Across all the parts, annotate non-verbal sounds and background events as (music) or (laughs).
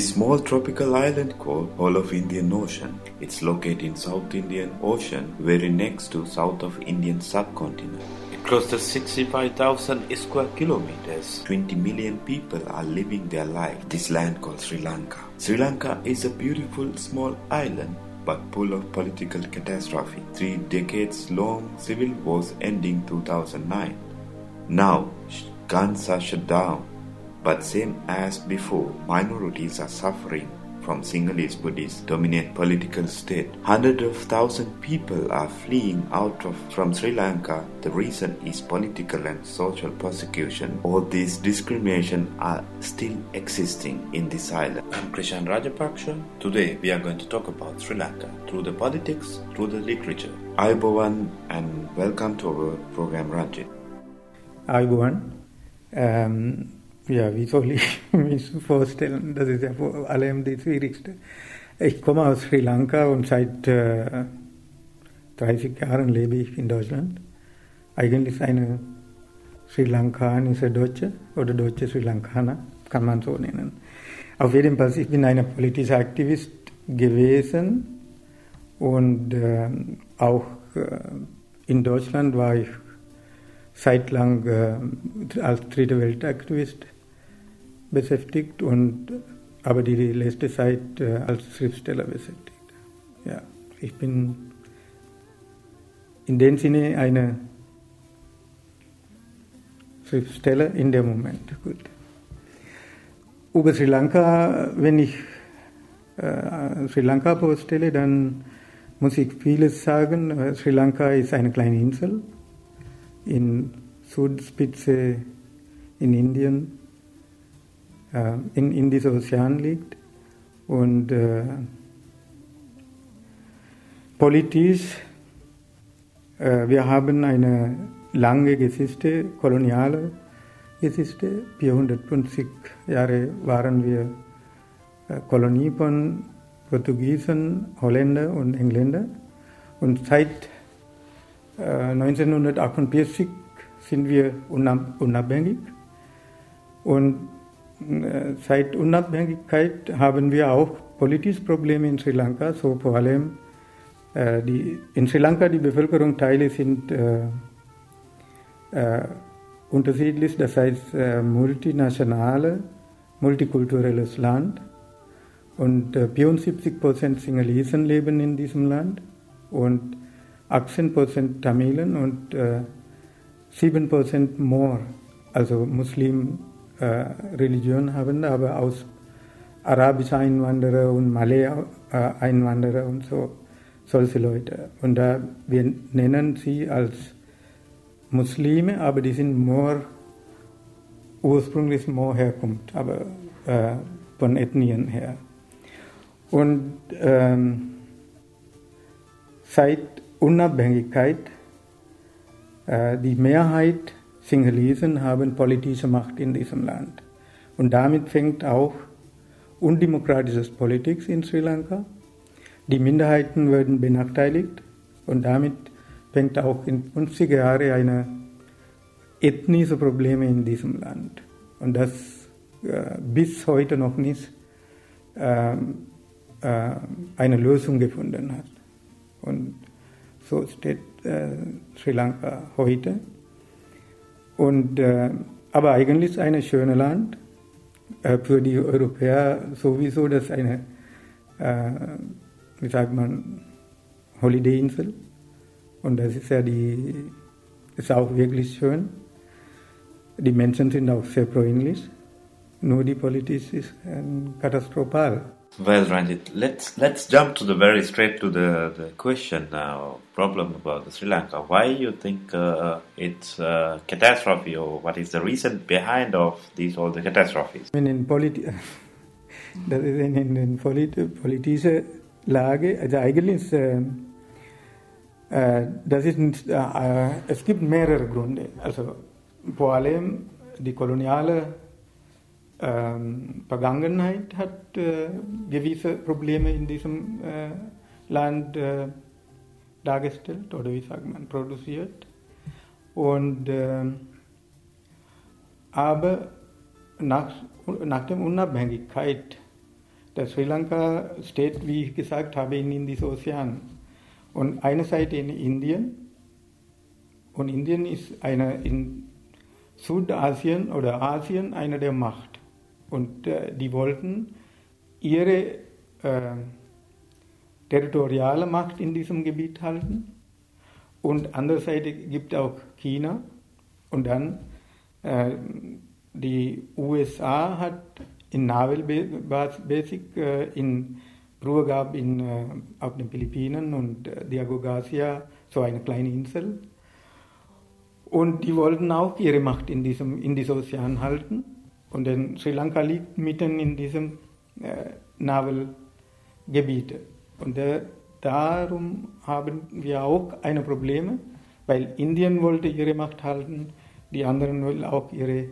This small tropical island called Whole of Indian Ocean. It's located in South Indian Ocean, very next to south of Indian subcontinent. Across the 65,000 square kilometers, 20 million people are living their life. This land called Sri Lanka. Sri Lanka is a beautiful small island but full of political catastrophe. Three decades long civil wars ending 2009. Now, guns are shut down but same as before, minorities are suffering from Sinhalese Buddhist dominant political state. Hundreds of thousands people are fleeing out of from Sri Lanka. The reason is political and social persecution. All these discrimination are still existing in this island. I'm Krishan Rajapaksha. Today we are going to talk about Sri Lanka through the politics, through the literature. Ayubowan and welcome to our program Ranjit. Ayubowan. Um, Ja, wie soll ich (laughs) mich vorstellen? Das ist ja vor allem die schwierigste. Ich komme aus Sri Lanka und seit äh, 30 Jahren lebe ich in Deutschland. Eigentlich eine Sri Lankanische Deutsche oder deutsche Sri Lankaner, kann man so nennen. Auf jeden Fall, ich bin ein politischer Aktivist gewesen und äh, auch äh, in Deutschland war ich zeitlang äh, als Dritte Weltaktivist beschäftigt und aber die letzte Zeit äh, als Schriftsteller beschäftigt. Ja, ich bin in dem Sinne eine Schriftsteller in dem Moment. Gut. Über Sri Lanka, wenn ich äh, Sri Lanka vorstelle, dann muss ich vieles sagen. Äh, Sri Lanka ist eine kleine Insel in Südspitze in Indien äh, in, in diesem Ozean liegt. Und äh, politisch, äh, wir haben eine lange Geschichte, koloniale Geschichte. 450 Jahre waren wir äh, Kolonie von Portugiesen, Holländer und Engländer. Und seit 1948 äh, sind wir unabhängig. Und seit Unabhängigkeit haben wir auch politische Probleme in Sri Lanka, so vor allem äh, die, in Sri Lanka die Bevölkerungsteile sind äh, äh, unterschiedlich, das heißt äh, multinationale, multikulturelles Land. Und äh, 74 Prozent Singalesen leben in diesem Land und 18 Prozent Tamilen und äh, 7 Prozent Moor, also Muslim äh, Religion haben, aber aus arabischer Einwanderer und Malay äh, und so solche Leute. Und da wir nennen sie als Muslime, aber die sind more ursprünglich more herkommt, aber äh, von Ethnien her. Und ähm, seit Unabhängigkeit äh, die Mehrheit Sinhalesen haben politische Macht in diesem Land. Und damit fängt auch undemokratisches Politik in Sri Lanka. Die Minderheiten werden benachteiligt und damit fängt auch in 50er Jahren eine ethnische Probleme in diesem Land. Und das äh, bis heute noch nicht äh, äh, eine Lösung gefunden hat. Und so steht äh, Sri Lanka heute. Und, äh, aber eigentlich ein schönes Land. Äh, für die Europäer sowieso das eine, äh, wie sagt man, Holiday-Insel. Und das ist ja die, ist auch wirklich schön. Die Menschen sind auch sehr freundlich. Nur die Politik ist äh, katastrophal. Well, Ranjit, let's let's jump to the very straight to the, the question now. Problem about Sri Lanka. Why you think uh, it's a catastrophe, or what is the reason behind of these all the catastrophes? I mean, in politi (laughs) in, in, in polit politische Lage, um, uh, uh, also eigentlich äh, äh, das ist, äh, es gibt mehrere Gründe. Also vor allem die koloniale ähm, Vergangenheit hat äh, gewisse Probleme in diesem äh, Land äh, dargestellt oder wie sagt man, produziert. Und äh, Aber nach, nach der Unabhängigkeit der Sri Lanka steht, wie ich gesagt habe, in Indischen Ozean. Und eine Seite in Indien. Und Indien ist eine in Südasien oder Asien eine der Macht. Und äh, die wollten ihre äh, territoriale Macht in diesem Gebiet halten. Und andererseits gibt auch China. Und dann äh, die USA hat in Naval Basic äh, in Ruhe gab in, äh, auf den Philippinen und äh, Diego Garcia, so eine kleine Insel. Und die wollten auch ihre Macht in diesem in diesem Ozean halten. Und denn Sri Lanka liegt mitten in diesem äh, Navelgebiet. Und äh, darum haben wir auch eine Probleme, weil Indien wollte ihre Macht halten, die anderen wollen auch ihre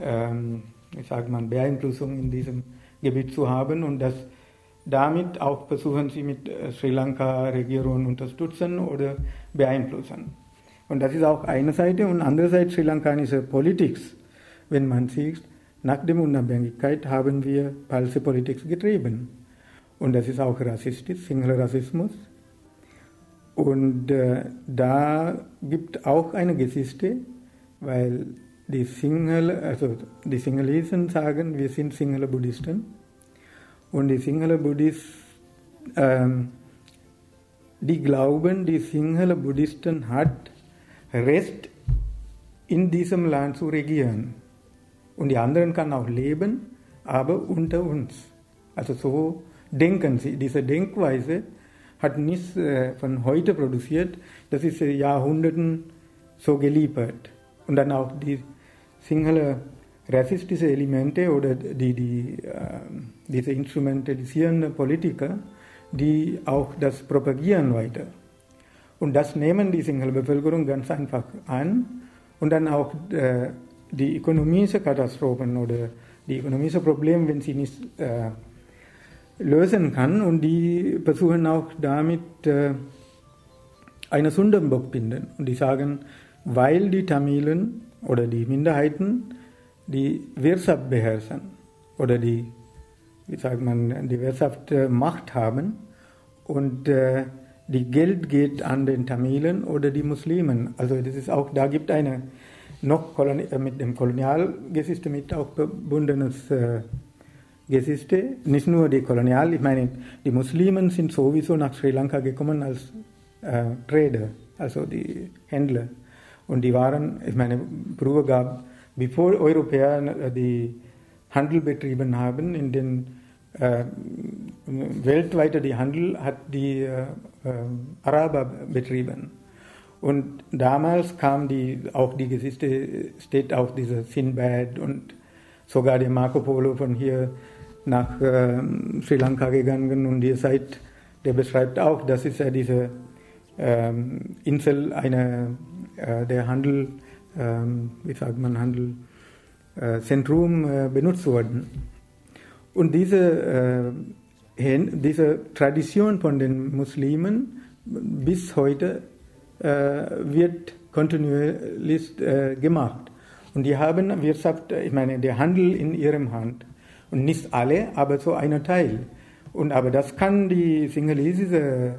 ähm, ich sage mal, Beeinflussung in diesem Gebiet zu haben und das damit auch versuchen sie mit äh, Sri Lanka-Regierung unterstützen oder beeinflussen. Und das ist auch eine Seite und andererseits sri lankanische Politik. Wenn man sieht, nach der Unabhängigkeit haben wir falsche Politik getrieben. Und das ist auch rassistisch, Single-Rassismus. Und äh, da gibt auch eine Geschichte, weil die Single, also die Sinhalesen sagen, wir sind Sinhala Buddhisten. Und die Sinhala Buddhisten, ähm, die glauben, die Sinhala Buddhisten hat Recht, in diesem Land zu regieren. Und die anderen kann auch leben, aber unter uns. Also so denken sie. Diese Denkweise hat nicht äh, von heute produziert, das ist Jahrhunderten so geliefert. Und dann auch die Sinhala rassistische Elemente oder die, die, äh, diese instrumentalisierenden Politiker, die auch das propagieren weiter. Und das nehmen die Sinhala-Bevölkerung ganz einfach an und dann auch äh, die ökonomische Katastrophen oder die ökonomische Probleme, wenn sie nicht äh, lösen kann und die versuchen auch damit äh, eine Sündenbock finden. Und die sagen, weil die Tamilen oder die Minderheiten die Wirtschaft beherrschen oder die, wie sagt man, die Wirtschaft äh, Macht haben und äh, die Geld geht an den Tamilen oder die Muslimen. Also das ist auch, da gibt eine noch äh, mit dem Kolonialgeschichte mit auch verbundenes äh, Geschichte. Nicht nur die Kolonial, ich meine, die Muslimen sind sowieso nach Sri Lanka gekommen als äh, Trader, also die Händler. Und die waren, ich meine, früher gab, bevor Europäer die Handel betrieben haben, in den äh, weltweit die Handel hat die äh, äh, Araber betrieben. Und damals kam die, auch die Geschichte, steht auch dieser Sinbad und sogar der Marco Polo von hier nach äh, Sri Lanka gegangen und ihr seid, der beschreibt auch, das ist ja diese ähm, Insel, eine äh, der Handel, ähm, wie sagt man, Handel, äh, Zentrum äh, benutzt wurden. Und diese, diese Tradition von den Muslimen bis heute wird kontinuierlich gemacht. Und die haben Wirtschaft, ich meine, der Handel in ihrem Hand. Und nicht alle, aber so ein Teil. Und aber das kann die singalesische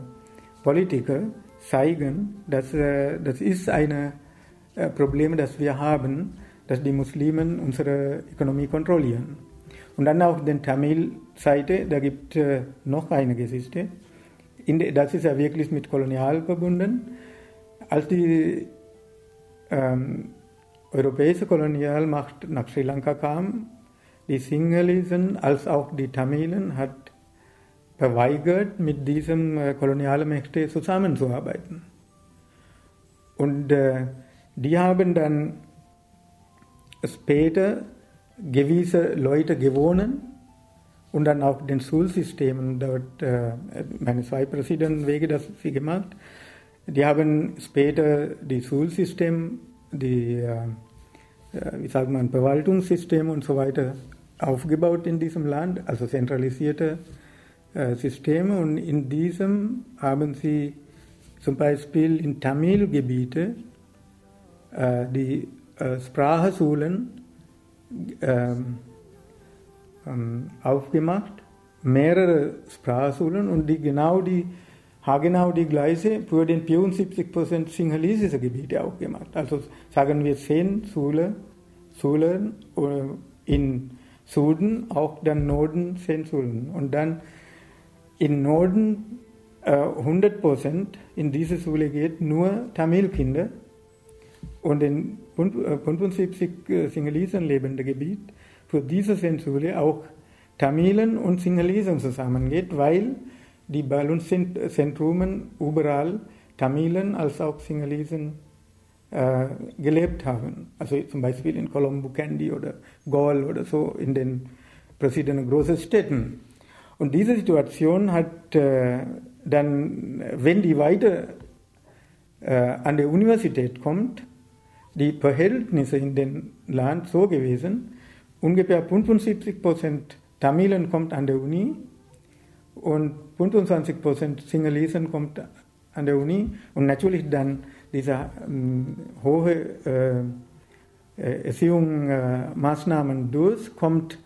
Politiker zeigen, dass äh, das ist ein äh, Problem, das wir haben, dass die Muslimen unsere Ökonomie kontrollieren. Und dann auf der Tamil-Seite, da gibt es äh, noch eine Geschichte. das ist ja wirklich mit Kolonial verbunden. Als die ähm, europäische Kolonialmacht nach Sri Lanka kam, die Sinhalesen als auch die Tamilen hat verweigert, mit diesem äh, kolonialen Mächte zusammenzuarbeiten. Und äh, die haben dann später gewisse Leute gewonnen und dann auch den Schulsystemen dort, äh, meine zwei Präsidentenwege, das sie gemacht. Die haben später die Schulsystem, die, äh, wie sagt man, Verwaltungssystem und so weiter aufgebaut in diesem Land, also zentralisierte äh, Systeme. Und in diesem haben sie zum Beispiel in Tamil-Gebiete äh, die Sprachschulen ähm, ähm, aufgemacht, mehrere Sprachschulen und die genau die genau die gleiche für den 74% sinhalesische Gebiete auch gemacht. Also sagen wir zehn Schulen, Schulen äh, in Süden, auch dann Norden zehn Schulen. Und dann in Norden äh, 100% in diese Schule geht nur Tamilkinder und in 75 äh, Sinhalesen lebende Gebiet für diese Schule auch Tamilen und Sinhalesen zusammengeht, weil die Ballungszentrumen überall Tamilen als auch Sinhalesen äh, gelebt haben. Also zum Beispiel in Colombo Candy oder Gaul oder so in den verschiedenen großen Städten. Und diese Situation hat äh, dann, wenn die weiter äh, an der Universität kommt, die Verhältnisse in dem Land so gewesen, ungefähr 75 Prozent Tamilen kommt an der Uni und 25 Prozent Sinhalesen kommt an der Uni und natürlich dann diese ähm, hohe äh, äh Erziehungsmaßnahmen durch, kommt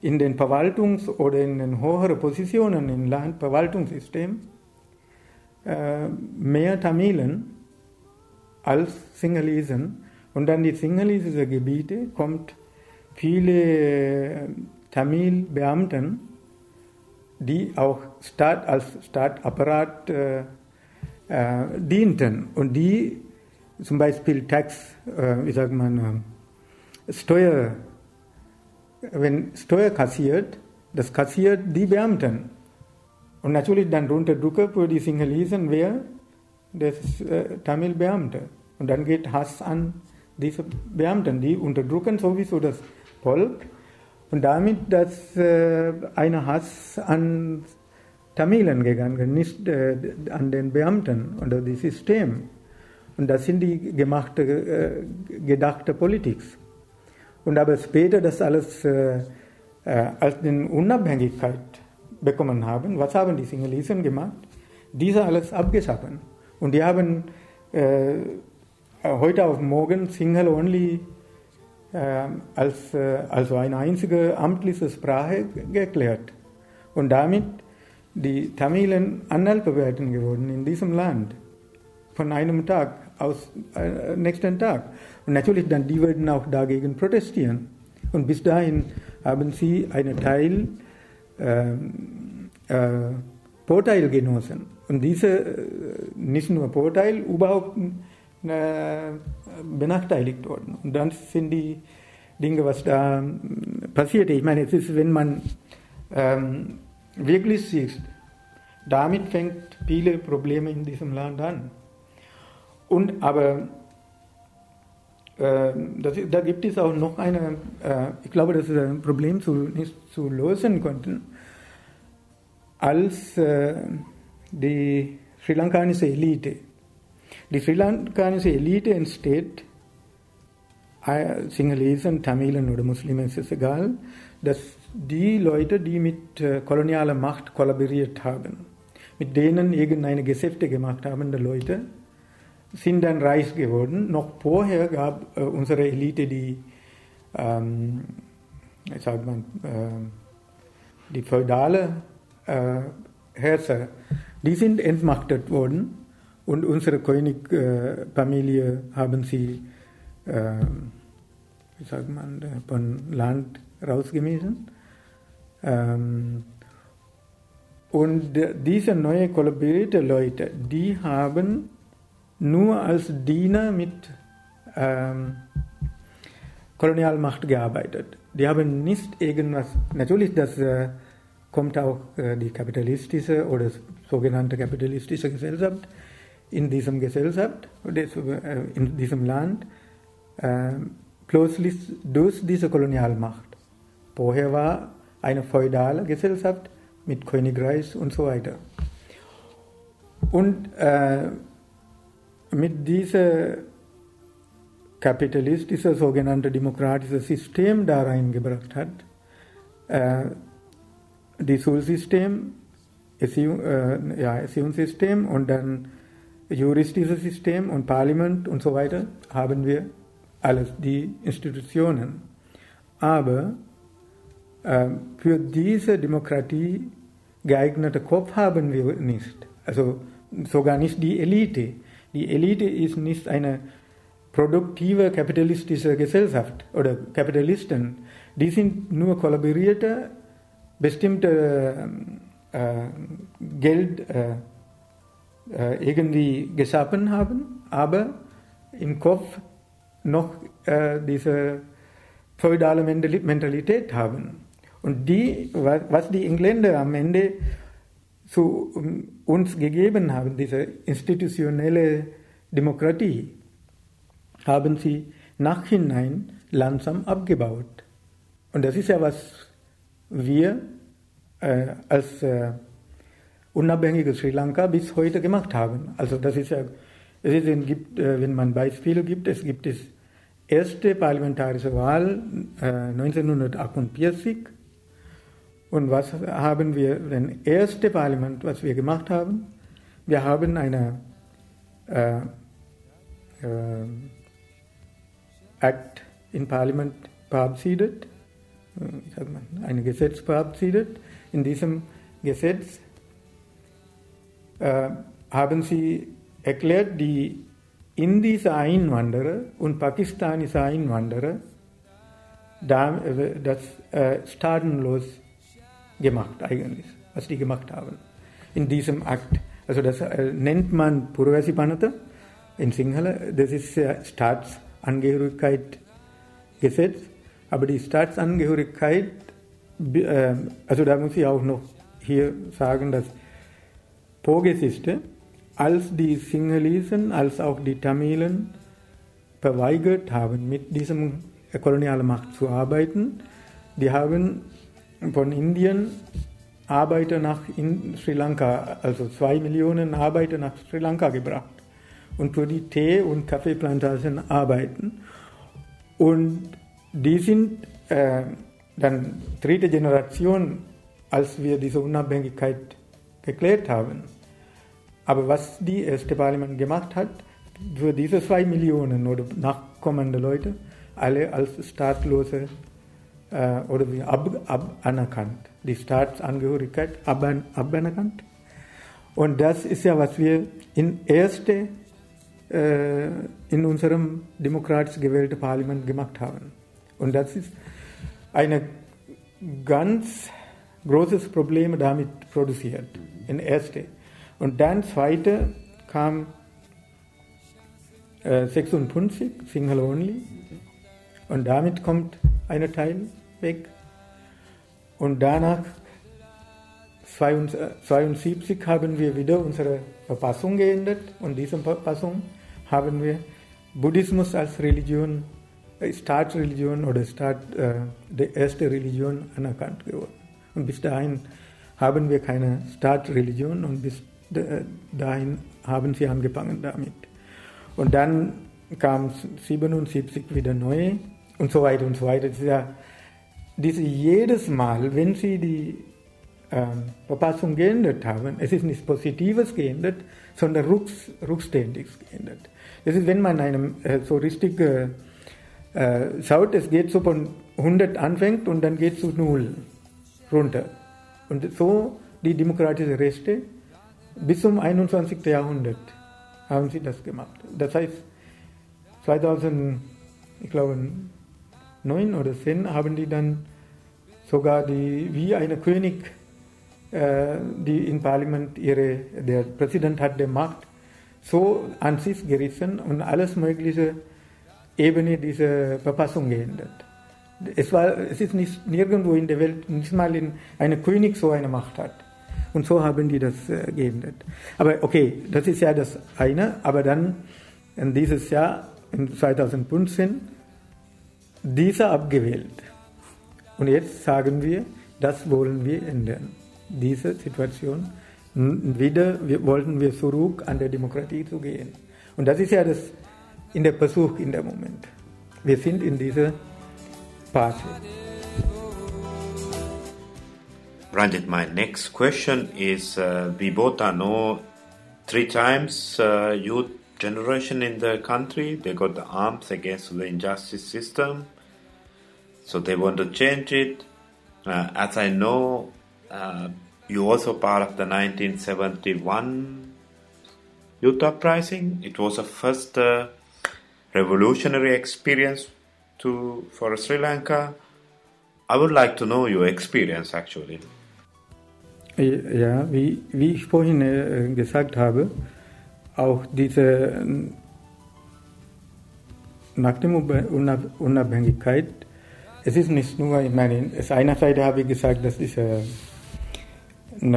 in den Verwaltungs- oder in den höheren Positionen im Landverwaltungssystem äh, mehr Tamilen als Sinhalesen. Und dann die sinhalesischen Gebiete kommt viele äh, Tamil-Beamten, die auch Staat, als Staatsapparat äh, äh, dienten und die zum Beispiel Tax, äh, wie sagt man, äh, Steuer, wenn Steuer kassiert, das kassiert die Beamten. Und natürlich dann Runterdrucker für die Sinhalesen wer? Das äh, Tamil-Beamte. Und dann geht Hass an diese Beamten, die unterdrücken sowieso das Volk und damit dass äh, ein Hass an Tamilen gegangen, nicht äh, an den Beamten oder das System. Und das sind die gemachte, äh, gedachte Politik. Und aber später das alles äh, äh, als die Unabhängigkeit bekommen haben, was haben die Sinhalesen gemacht? Diese alles abgeschaffen. Und die haben äh, heute auf morgen Single only äh, als äh, also eine einzige amtliche Sprache geklärt. Und damit die Tamilen Analphabeten geworden in diesem Land. Von einem Tag aus äh, nächsten Tag. Und natürlich dann, die würden auch dagegen protestieren. Und bis dahin haben sie einen Teil äh, äh, Vorteil genossen. Und diese, äh, nicht nur Vorteil, überhaupt äh, benachteiligt worden. Und dann sind die Dinge, was da passiert. Ich meine, es ist, wenn man ähm, wirklich siehst, damit fängt viele Probleme in diesem Land an. Und aber äh, das, da gibt es auch noch eine, äh, ich glaube, das ist ein Problem zu, nicht zu lösen konnten, als äh, die sri lankanische Elite. Die sri lankanische Elite entsteht, äh, Sinhalesen, Tamilen oder Muslimen, ist es egal, dass die Leute, die mit äh, kolonialer Macht kollaboriert haben, mit denen irgendeine Geschäfte gemacht haben, die Leute, sind dann reich geworden. Noch vorher gab äh, unsere Elite die, ähm, sagt man, äh, die feudale äh, Herrscher, die sind entmachtet worden und unsere Königfamilie haben sie, äh, wie sagt man, von Land rausgewiesen. Ähm, und diese neue kollaborierte Leute, die haben nur als Diener mit ähm, Kolonialmacht gearbeitet. Die haben nicht irgendwas, natürlich, das äh, kommt auch äh, die kapitalistische oder sogenannte kapitalistische Gesellschaft in diesem Gesellschaft, äh, in diesem Land, äh, plötzlich durch diese Kolonialmacht. Vorher war eine feudale Gesellschaft mit Königreich und so weiter. Und äh, mit diesem kapitalistischen, sogenannten demokratischen System da reingebracht hat, äh, die Schulsystem, Erziehung, äh, ja, und dann juristisches System und Parlament und so weiter, haben wir alles, die Institutionen. Aber äh, für diese Demokratie geeignete Kopf haben wir nicht. Also sogar nicht die Elite. Die Elite ist nicht eine produktive kapitalistische Gesellschaft oder Kapitalisten. Die sind nur kollaborierte, bestimmte äh, Geld äh, äh, irgendwie geschaffen haben, aber im Kopf noch äh, diese feudale Mentalität haben. Und die, was die Engländer am Ende zu uns gegeben haben, diese institutionelle Demokratie, haben sie nachhinein langsam abgebaut. Und das ist ja, was wir äh, als äh, unabhängiges Sri Lanka bis heute gemacht haben. Also das ist ja, es ist, gibt, äh, wenn man Beispiele gibt, es gibt das erste parlamentarische Wahl äh, 1948 und was haben wir, das erste Parlament, was wir gemacht haben? Wir haben eine äh, äh, Act in Parlament verabschiedet, äh, ein Gesetz verabschiedet. In diesem Gesetz äh, haben sie erklärt, die indische Einwanderer und pakistanische Einwanderer äh, das äh, staatenlos gemacht eigentlich, was die gemacht haben in diesem Akt. Also das äh, nennt man Purvasi Panata in Sinhala, das ist äh, Staatsangehörigkeit Gesetz, aber die Staatsangehörigkeit, äh, also da muss ich auch noch hier sagen, dass Vorgesetzte, als die Sinhalesen, als auch die Tamilen verweigert haben, mit diesem kolonialen Macht zu arbeiten, die haben von Indien Arbeiter nach Sri Lanka, also zwei Millionen Arbeiter nach Sri Lanka gebracht und für die Tee- und Kaffeeplantagen arbeiten. Und die sind äh, dann dritte Generation, als wir diese Unabhängigkeit geklärt haben. Aber was die erste Parlament gemacht hat, für diese zwei Millionen oder nachkommende Leute, alle als staatlose äh, oder wie ab, ab anerkannt, die Staatsangehörigkeit ab, aberkannt. Und das ist ja, was wir in erste äh, in unserem demokratisch gewählten Parlament gemacht haben. Und das ist ein ganz großes Problem damit produziert, in erste. Und dann zweite kam äh, 56, Single Only. Und damit kommt ein Teil weg. Und danach 1972 haben wir wieder unsere Verfassung geändert und diese Verfassung haben wir Buddhismus als Religion, äh, Staatsreligion oder Staat, äh, die erste Religion anerkannt geworden. Und bis dahin haben wir keine Staatsreligion und bis dahin haben sie angefangen damit. Und dann kam 77 wieder neu und so weiter und so weiter. Das ist ja diese jedes Mal, wenn sie die ähm, Verfassung geändert haben, es ist nichts Positives geändert, sondern rücks, rückständiges geändert. Das ist, wenn man einem äh, so richtig äh, äh, schaut, es geht so von 100 anfängt und dann geht zu 0 runter. Und so die demokratischen Rechte bis zum 21. Jahrhundert haben sie das gemacht. Das heißt, 2000, ich glaube, neun oder zehn haben die dann sogar die, wie eine König, äh, die im Parlament ihre, der Präsident hat die Macht, so an sich gerissen und alles mögliche Ebene dieser Verfassung geändert. Es, war, es ist nicht nirgendwo in der Welt, nicht mal in eine König so eine Macht hat. Und so haben die das äh, geändert. Aber okay, das ist ja das eine. Aber dann in dieses Jahr, in 2015, dieser abgewählt. Und jetzt sagen wir, das wollen wir ändern. Diese Situation, wieder wollten wir zurück an der Demokratie zu gehen. Und das ist ja das in der Versuch in dem Moment. Wir sind in dieser Phase. Ranjit, my next question is uh, we both know three times uh, youth generation in the country. They got the arms against the injustice system. So they want to change it. Uh, as I know, uh, you also part of the 1971 youth uprising. It was a first uh, revolutionary experience to for Sri Lanka. I would like to know your experience actually. Ja, wie, wie ich vorhin äh, gesagt habe, auch diese nach der Unabhängigkeit, es ist nicht nur, ich meine, es einerseits habe ich gesagt, das ist äh, ein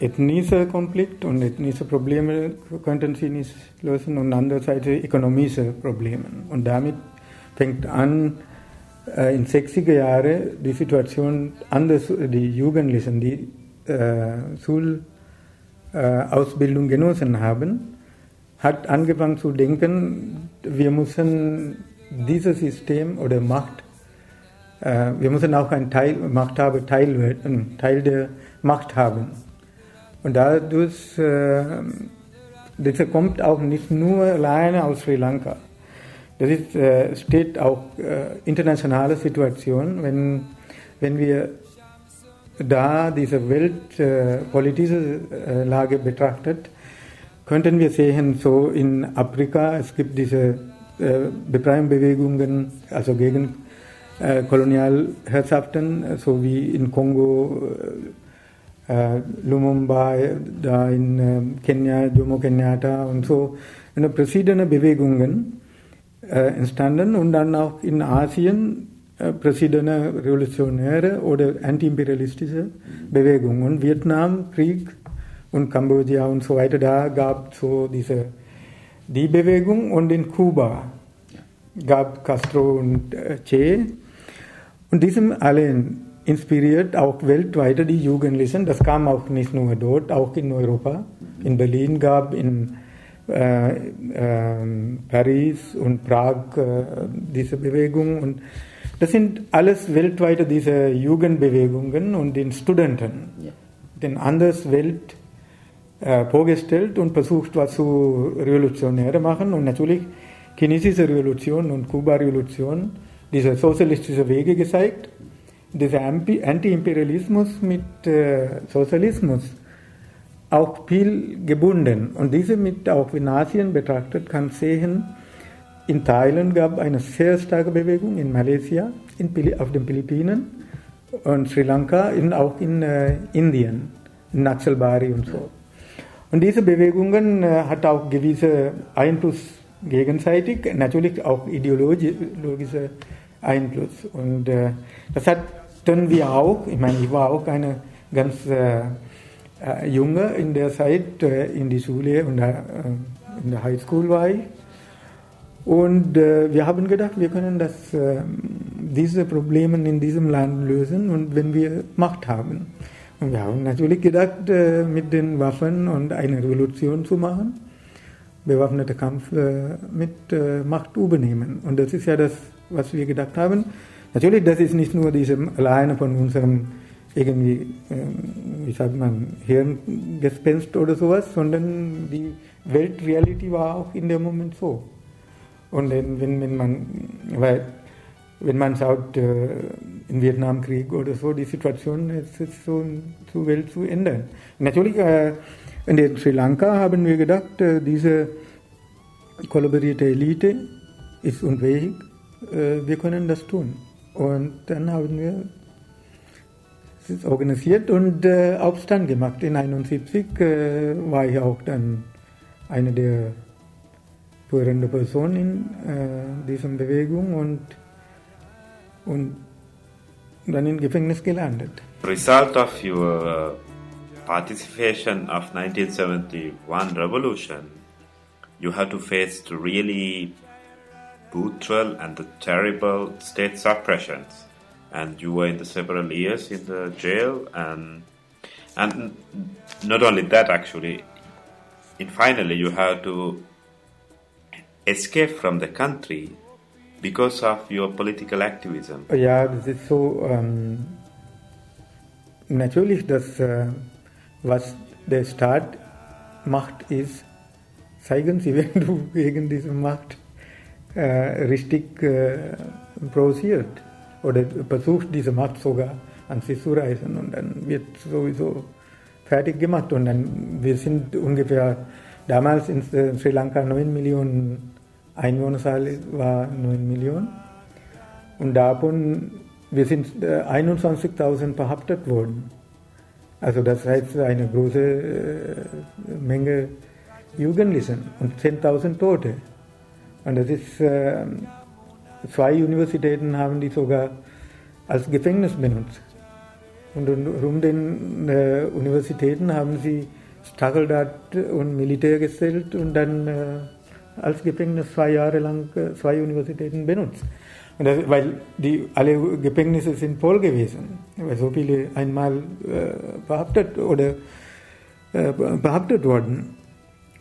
ethnischer Konflikt und ethnische Probleme könnten sie nicht lösen und andererseits ökonomische Probleme. Und damit fängt an, äh, in 60er Jahren die Situation anders, die Jugendlichen, die äh, Schulausbildung äh, genossen haben, hat angefangen zu denken, wir müssen dieses System oder Macht, äh, wir müssen auch ein Teil, Machthaber Teil, Teil der Macht haben. Und dadurch, äh, das kommt auch nicht nur alleine aus Sri Lanka. Das ist, steht auch internationale Situation, wenn, wenn wir da diese weltpolitische äh, Lage betrachtet, könnten wir sehen, so in Afrika, es gibt diese äh, Befreiungsbewegungen, also gegen äh, Kolonialherrschaften, so wie in Kongo, äh, Lumumba, da in Kenia, Jomo Kenyatta und so, verschiedene Bewegungen entstanden und dann auch in Asien verschiedene revolutionäre oder antiimperialistische Bewegungen. Vietnam, Krieg und Kambodscha und so weiter, da gab es so diese die Bewegung und in Kuba gab Castro und äh, Che und diesem allen inspiriert auch weltweit die Jugendlichen. Das kam auch nicht nur dort, auch in Europa. In Berlin gab in äh, äh, Paris und Prag äh, diese Bewegung und das sind alles weltweite diese Jugendbewegungen und den Studenten, ja. den anders Welt äh, vorgestellt und versucht, was zu revolutionär machen. Und natürlich chinesische Revolution und Kuba-Revolution, diese sozialistische Wege gezeigt. Dieser Anti-Imperialismus mit äh, Sozialismus auch viel gebunden. Und diese mit auch in Asien betrachtet kann sehen, in Thailand gab es eine sehr starke Bewegung, in Malaysia, in, auf den Philippinen und Sri Lanka, in, auch in äh, Indien, in Naxalbari und so. Und diese Bewegungen äh, hat auch gewisse Einfluss gegenseitig, natürlich auch ideologische Einfluss. Und äh, das hatten wir auch. Ich meine, ich war auch eine ganz äh, äh junge in der Zeit äh, in die Schule und äh, in der Highschool war ich. Und äh, wir haben gedacht, wir können das, äh, diese Probleme in diesem Land lösen und wenn wir Macht haben. Und wir haben natürlich gedacht, äh, mit den Waffen und eine Revolution zu machen, bewaffneter Kampf äh, mit äh, Macht übernehmen. Und das ist ja das, was wir gedacht haben. Natürlich, das ist nicht nur diese alleine von unserem irgendwie, äh, wie sagt man, Hirngespenst oder sowas, sondern die Weltrealität war auch in dem Moment so. Und wenn, wenn man, weil wenn man schaut, äh, im Vietnamkrieg oder so, die Situation ist, ist so zur Welt zu ändern. Natürlich, äh, in Sri Lanka haben wir gedacht, äh, diese kollaborierte Elite ist unfähig, äh, wir können das tun. Und dann haben wir es organisiert und äh, Aufstand gemacht. In 1971 äh, war ich auch dann einer der führende Person in äh, dieser Bewegung und, und dann im Gefängnis gelandet. Result of your uh, participation of 1971 revolution, you had to face the really brutal and the terrible state suppressions, and you were in the several years in the jail, and and not only that actually, in finally you had to escape from the country because of your political activism. Ja, das ist so. Ähm, natürlich, das, äh, was der Staat macht, ist, zeigen Sie, (laughs) wenn du gegen diese Macht äh, richtig äh, provoziert. oder versucht diese Macht sogar an sich zu reißen und dann wird sowieso fertig gemacht und dann wir sind ungefähr damals in Sri Lanka 9 Millionen Einwohnerzahl war 9 Millionen und davon wir sind 21.000 verhaftet worden. Also das heißt eine große äh, Menge Jugendlichen und 10.000 Tote. Und das ist, äh, zwei Universitäten haben die sogar als Gefängnis benutzt. Und um den äh, Universitäten haben sie Stacheldraht und Militär gestellt und dann äh, als Gefängnis zwei Jahre lang äh, zwei Universitäten benutzt. Das, weil die alle Gefängnisse sind voll gewesen, weil so viele einmal äh, verhaftet oder äh, verhaftet wurden.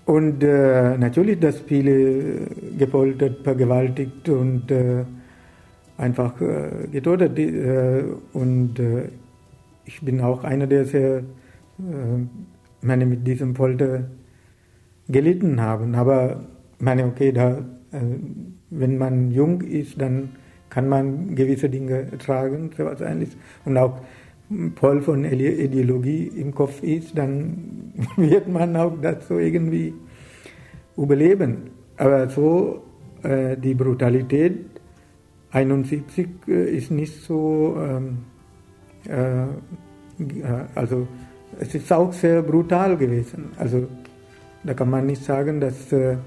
Und äh, natürlich, dass viele gefoltert, vergewaltigt und äh, einfach äh, getötet. Äh, und äh, ich bin auch einer, der sehr, äh, meine, mit diesem Folter gelitten haben. Aber meine, okay, da, äh, wenn man jung ist, dann kann man gewisse Dinge tragen, so wahrscheinlich. Und auch voll von Ideologie im Kopf ist, dann (laughs) wird man auch das so irgendwie überleben. Aber so äh, die Brutalität 71 äh, ist nicht so, ähm, äh, äh, also es ist auch sehr brutal gewesen. Also da kann man nicht sagen, dass äh,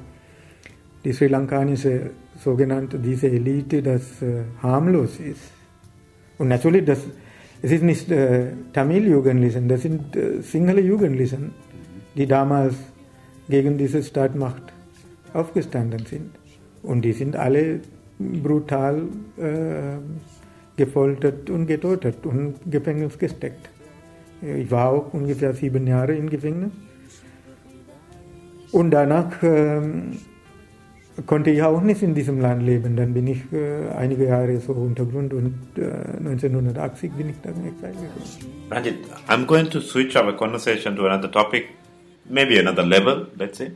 die sri lankanische sogenannte diese Elite, das äh, harmlos ist. Und natürlich, das, es ist nicht äh, Tamil-Jugendlichen, das sind äh, Sinhala-Jugendlichen, die damals gegen diese Stadtmacht aufgestanden sind. Und die sind alle brutal äh, gefoltert und getötet und Gefängnis gesteckt. Ich war auch ungefähr sieben Jahre im Gefängnis. Und danach äh, konnte ich auch nicht in diesem Land leben. Dann bin ich äh, einige Jahre so Untergrund und äh, 1980 bin ich dann. Ranjit, I'm going to switch our conversation to another topic, maybe another level, let's say.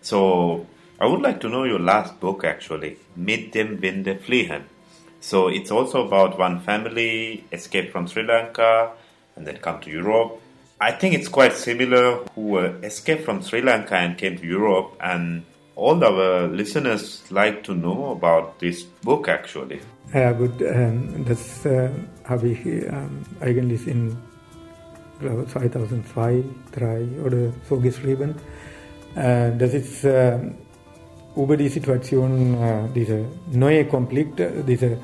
So, I would like to know your last book actually, Mit dem Winde fliehen. So, it's also about one family escaped from Sri Lanka and then come to Europe. I think it's quite similar who uh, escaped from Sri Lanka and came to Europe and all our listeners like to know about this book actually. Ja gut, ähm, das äh, habe ich ähm, eigentlich in glaube 2002, 2003 oder so geschrieben. Äh, das ist äh, über die Situation, äh, diese neue Konflikte, diese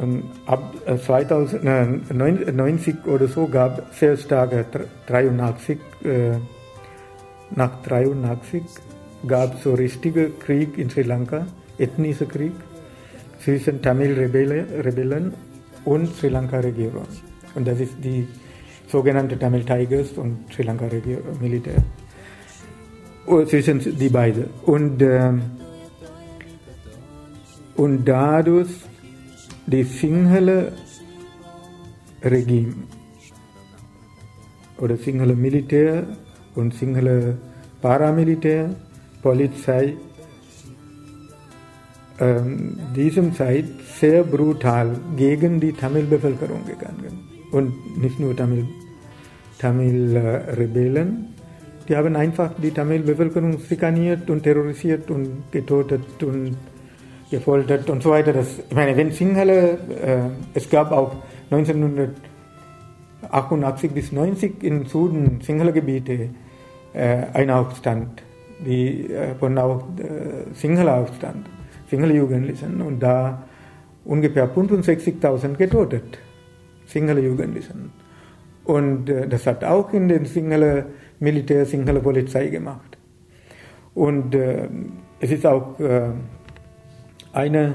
ähm, ab 2090 äh, oder so gab sehr starke 83 äh, nach 83 gab so richtige Krieg in Sri Lanka, ethnischer Krieg zwischen Tamil-Rebellen und Sri Lanka-Regierung. Und das ist die sogenannte Tamil Tigers und Sri Lanka-Militär. Oh, zwischen die beiden. Und, äh, und dadurch die Sinhala Regime oder Sinhala Militär und Sinhala Paramilitär Polizei ähm, diesem Zeit sehr brutal gegen die Tamil-Bevölkerung gegangen. Und nicht nur Tamil, Tamil-Rebellen, die haben einfach die Tamil-Bevölkerung schikaniert und terrorisiert und getötet und gefoltert und so weiter. Das, ich meine, wenn Sinhala, äh, es gab auch 1988 bis 90 im Süden Sinhala-Gebiete äh, einen Aufstand die äh, von auch äh, Sinhala-Aufstand, Sinhala-Jugendlichen und da ungefähr 65.000 getötet, Sinhala-Jugendlichen. Und äh, das hat auch in den Sinhala Militär, Sinhala Polizei gemacht. Und äh, es ist auch äh, eine,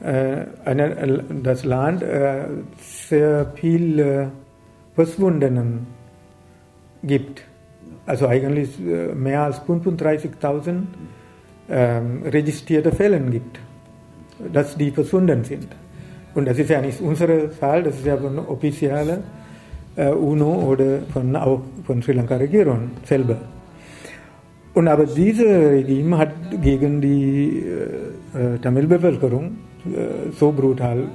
äh, eine, das Land äh, sehr viel äh, Verschwundenen gibt also eigentlich äh, mehr als 35.000 ähm, registrierte Fälle gibt, dass die verschwunden sind. Und das ist ja nicht unsere Zahl, das ist ja von offizieller äh, UNO oder von, auch von Sri Lanka Regierung selber. Und aber dieses Regime hat gegen die äh, äh Tamil-Bevölkerung äh, so brutal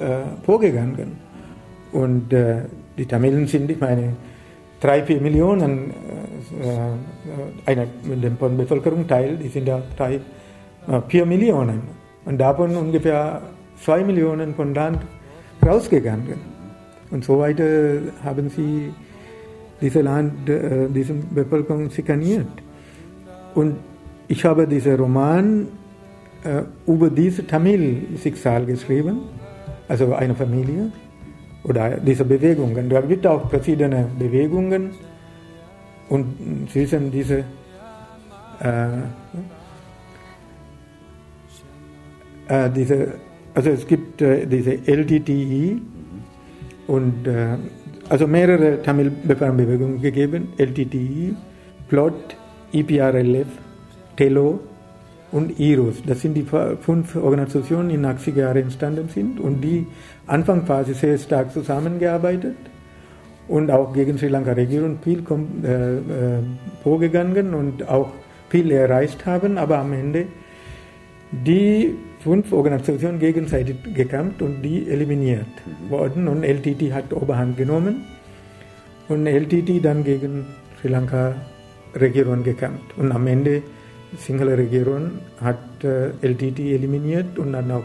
äh, vorgegangen. Und äh, die Tamilen sind, ich meine, drei, vier Millionen, einer mit dem Bevölkerungsteil, die sind ja drei, äh, vier Millionen. Und davon ungefähr zwei Millionen von Land rausgegangen. Und so weiter haben sie dieses Land, äh, diese Bevölkerung schikaniert. Und ich habe diesen Roman äh, über diese Tamil-Schicksal geschrieben, also eine Familie oder diese Bewegungen. Da gibt auch verschiedene Bewegungen und zwischen diese äh, äh, diese, also es gibt äh, diese LTTI und äh, also mehrere Tamil-Bevölkerungsbewegungen gegeben, LTTI, Plot, IPRLF, TELO und IROS. Das sind die fünf Organisationen, die in 80er Jahren entstanden sind und die Anfangsphase sehr stark zusammengearbeitet und auch gegen Sri Lanka Regierung viel äh, äh, vorgegangen und auch viel erreicht haben, aber am Ende die fünf Organisationen gegenseitig gekämpft und die eliminiert mhm. worden. Und LTT hat Oberhand genommen und LTT dann gegen Sri Lanka Regierung gekämpft. Und am Ende Sinhala Regierung hat äh, LTT eliminiert und dann auch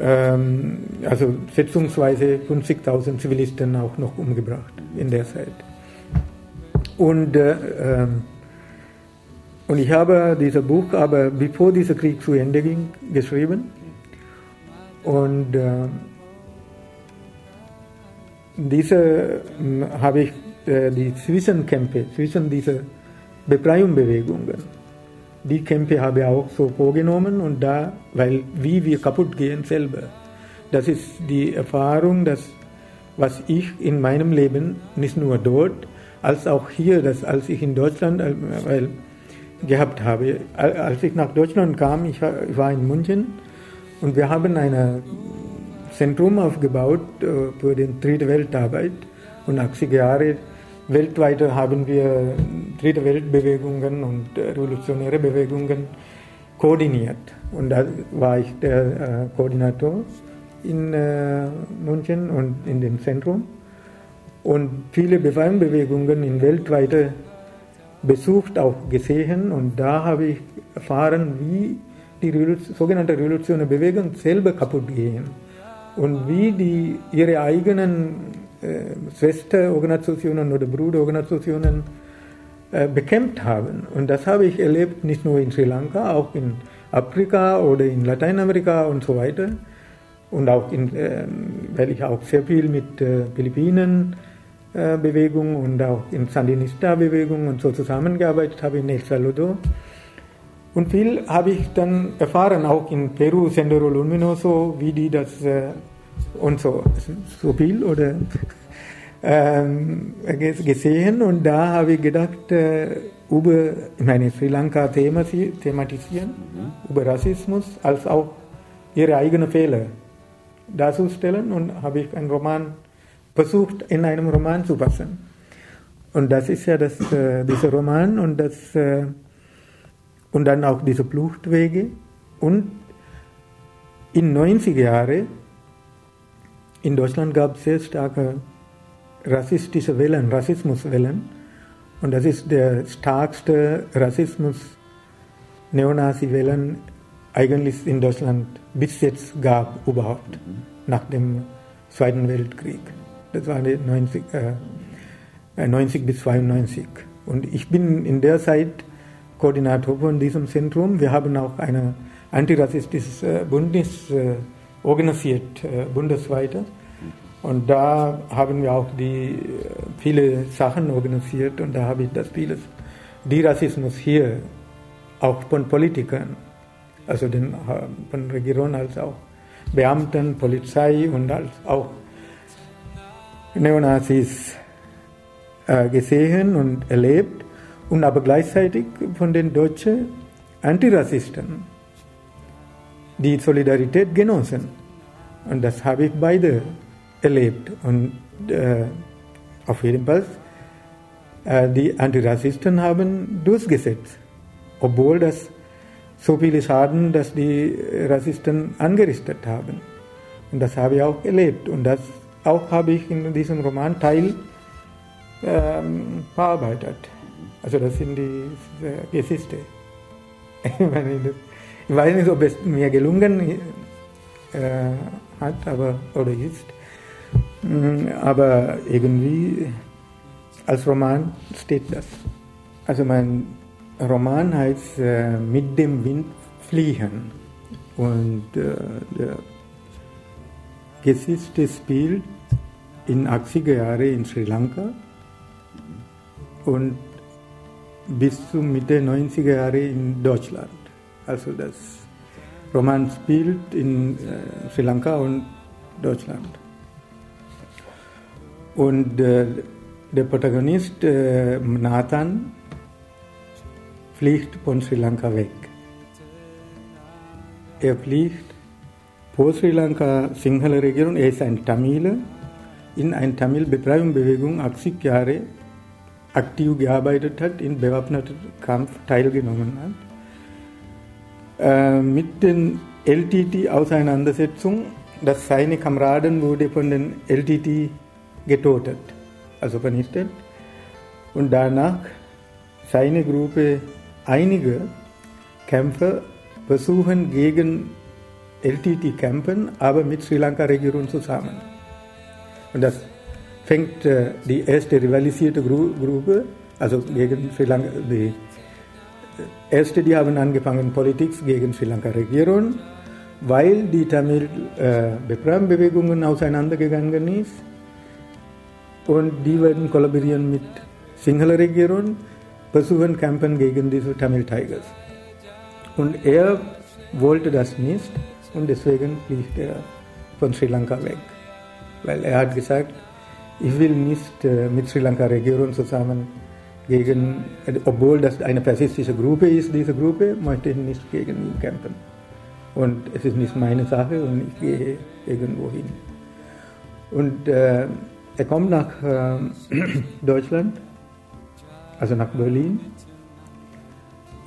ähm, also schätzungsweise 50.000 Zivilisten auch noch umgebracht in der Zeit. Und äh, ähm, und ich habe dieses Buch aber bevor dieser Krieg zu Ende ging geschrieben. Und äh, diese äh, habe ich äh, die Zwischenkämpfe zwischen diesen Befreiungsbewegungen, die Kämpfe habe ich auch so vorgenommen und da, weil wie wir kaputt gehen selber, das ist die Erfahrung, dass was ich in meinem Leben nicht nur dort, als auch hier, dass als ich in Deutschland, äh, weil gehabt habe. Als ich nach Deutschland kam, ich war, in München und wir haben ein Zentrum aufgebaut äh, für die dritte Weltarbeit und 80 Jahre weltweit haben wir dritte Weltbewegungen und äh, revolutionäre Bewegungen koordiniert. Und da war ich der äh, Koordinator in München und in dem Zentrum. Und viele Befreiungsbewegungen in weltweiter besucht, auch gesehen. Und da habe ich erfahren, wie die Revolution, sogenannte revolutionäre Bewegung selber kaputt gehen und wie die ihre eigenen äh, Schwesterorganisationen oder Bruderorganisationen äh, bekämpft haben. Und das habe ich erlebt, nicht nur in Sri Lanka, auch in Afrika oder in Lateinamerika und so weiter. Und auch in, äh, weil ich auch sehr viel mit äh, Philippinen äh, und auch in Sandinista-Bewegung und so zusammengearbeitet habe in El Salvador. Und viel habe ich dann erfahren, auch in Peru, Sendero Luminoso, wie die das äh, und so, so viel oder ähm, gesehen. Und da habe ich gedacht, äh, über meine Sri Lanka thematisieren, mhm. über Rassismus, als auch ihre eigenen Fehler darzustellen. Und habe ich einen Roman versucht in einem Roman zu fassen. Und das ist ja das, äh, dieser Roman und, das, äh, und dann auch diese Fluchtwege. Und in 90er Jahren in Deutschland gab es sehr starke rassistische Wellen, Rassismuswellen. Und das ist der stärkste Rassismus, Neonazi-Wellen eigentlich in Deutschland bis jetzt gab überhaupt, mhm. nach dem Zweiten Weltkrieg. Das war 90, äh, 90 bis 92. Und ich bin in der Zeit Koordinator von diesem Zentrum. Wir haben auch ein antirassistisches äh, Bündnis äh, organisiert, äh, bundesweit. Und da haben wir auch die, äh, viele Sachen organisiert und da habe ich das vieles, die Rassismus hier, auch von Politikern, also den, äh, von Regierung als auch Beamten, Polizei und als auch Neonazis äh, gesehen und erlebt und aber gleichzeitig von den deutschen Antirassisten die Solidarität genossen. Und das habe ich beide erlebt. Und äh, auf jeden Fall, äh, die Antirassisten haben durchgesetzt, obwohl das so viele Schaden, dass die Rassisten angerichtet haben. Und das habe ich auch erlebt. Und das auch habe ich in diesem Roman Teil ähm, bearbeitet. Also das sind die äh, Geschichte. (laughs) Ich weiß nicht, ob es mir gelungen äh, hat aber, oder ist. Mm, aber irgendwie als Roman steht das. Also mein Roman heißt äh, Mit dem Wind fliehen. Und äh, der Geschichte spielt in 80er Jahren in Sri Lanka und bis zum Mitte 90er Jahre in Deutschland. Also das Roman spielt in äh, Sri Lanka und Deutschland. Und äh, der Protagonist äh, Nathan fliegt von Sri Lanka weg. Er fliegt vor Sri Lanka Sinhala Region, er ist ein Tamiler, in einer Tamil-Befreiungsbewegung 80 Jahre aktiv gearbeitet hat, in bewaffnetem Kampf teilgenommen hat. Äh, mit den LTT-Auseinandersetzungen, dass seine Kameraden wurde von den LTT getötet, also vernichtet. Und danach seine Gruppe, einige Kämpfer versuchen gegen LTT kämpfen, aber mit Sri Lanka-Regierung zusammen. Und das fängt äh, die erste rivalisierte Gru Gruppe, also gegen Sri Lanka, die äh, erste, die haben angefangen Politik gegen Sri Lanka-Regierung, weil die Tamil-Befreiungsbewegungen äh, auseinandergegangen ist und die werden kollaborieren mit Sinhala-Regierung, versuchen kämpfen gegen diese Tamil Tigers. Und er wollte das nicht und deswegen fliegt er von Sri Lanka weg. Weil er hat gesagt, ich will nicht äh, mit Sri Lanka-Regierung zusammen gegen, obwohl das eine faschistische Gruppe ist, diese Gruppe, möchte ich nicht gegen ihn kämpfen. Und es ist nicht meine Sache und ich gehe irgendwo hin. Und äh, er kommt nach äh, (clears throat) Deutschland, also nach Berlin,